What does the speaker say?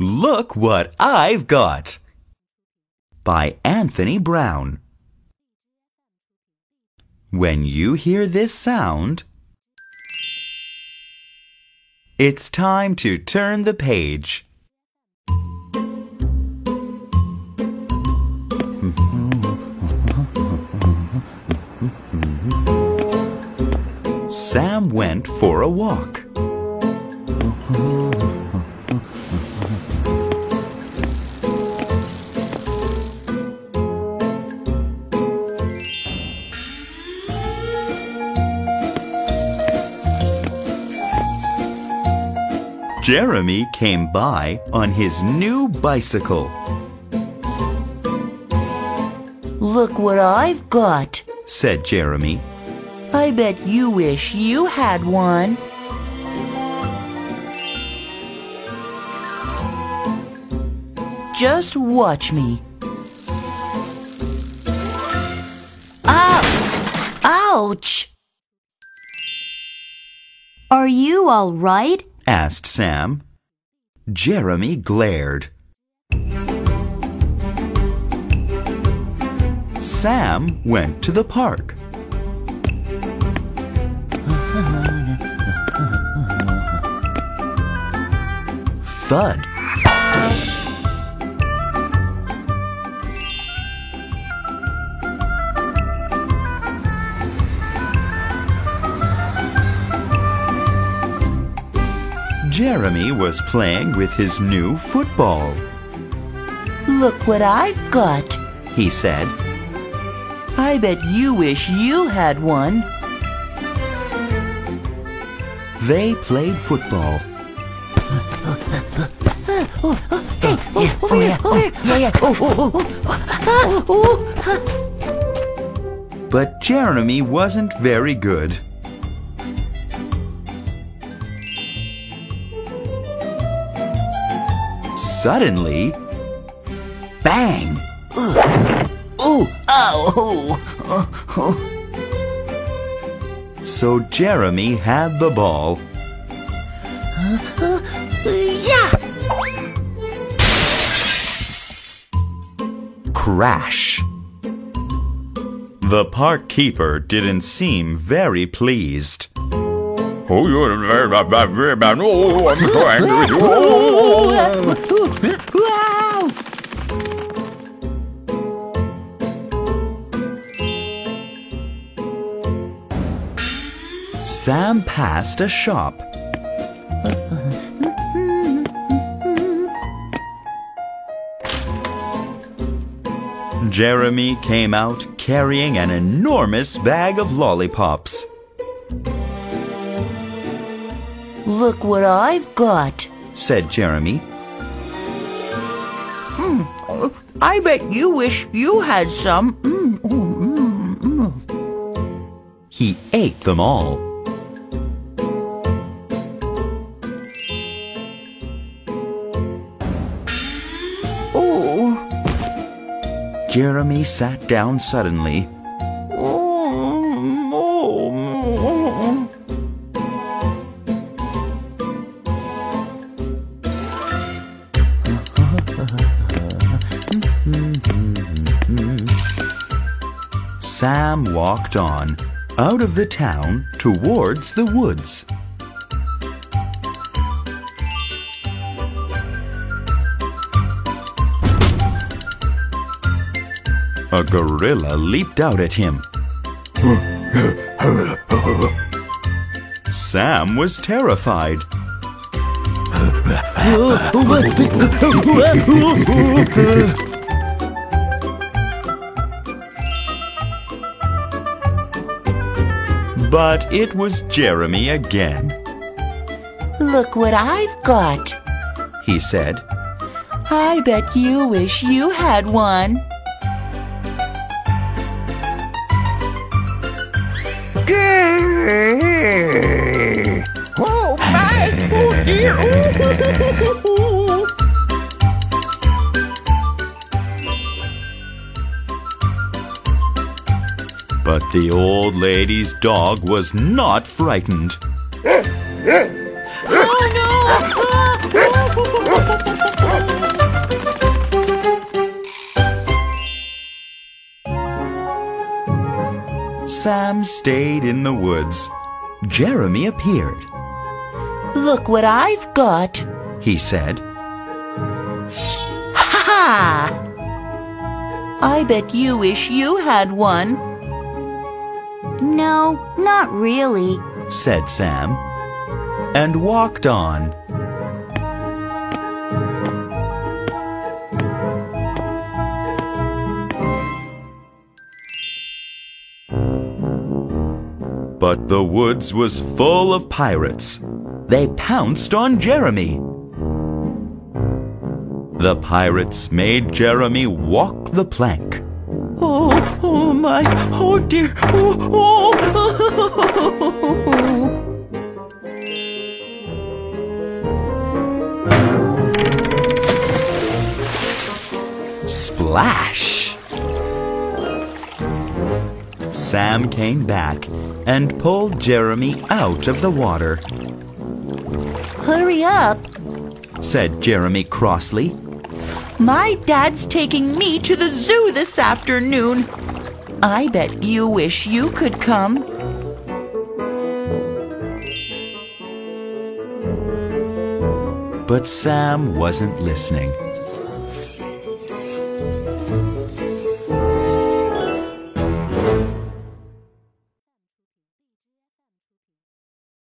Look what I've got! By Anthony Browne. When you hear this sound, it's time to turn the page. Sam went for a walk. Jeremy came by on his new bicycle. Look what I've got, said Jeremy. I bet you wish you had one. Just watch me. Ow! Ouch! Are you all right? Asked Sam. Jeremy glared. Sam went to the park. Thud. Jeremy was playing with his new football. Look what I've got, he said. I bet you wish you had one. They played football. But Jeremy wasn't very good. Suddenly, bang! Ooh, ow! Oh. So Jeremy had the ball. Yeah! Crash! The park keeper didn't seem very pleased. Oh, you're very, very, very bad. Oh, I'm so angry with you. Oh. Sam passed a shop. Jeremy came out carrying an enormous bag of lollipops. Look what I've got, said Jeremy. Mm, I bet you wish you had some. Mm, mm, mm, he ate them all. Oh. Jeremy sat down suddenly. Sam walked on, out of the town towards the woods. A gorilla leaped out at him. Sam was terrified. But it was Jeremy again. Look what I've got, he said. I bet you wish you had one. Oh my, oh dear. But the old lady's dog was not frightened. Oh, no! Sam stayed in the woods. Jeremy appeared. Look what I've got, he said. Ha ha! I bet you wish you had one, no, not really. said Sam, and walked on. But the woods was full of pirates. They pounced on Jeremy. The pirates made Jeremy walk the plank. Oh, oh my, oh dear, oh, oh. Splash! Sam came back and pulled Jeremy out of the water, Hurry up. said Jeremy crossly. My dad's taking me to the zoo this afternoon. I bet you wish you could come. But Sam wasn't listening.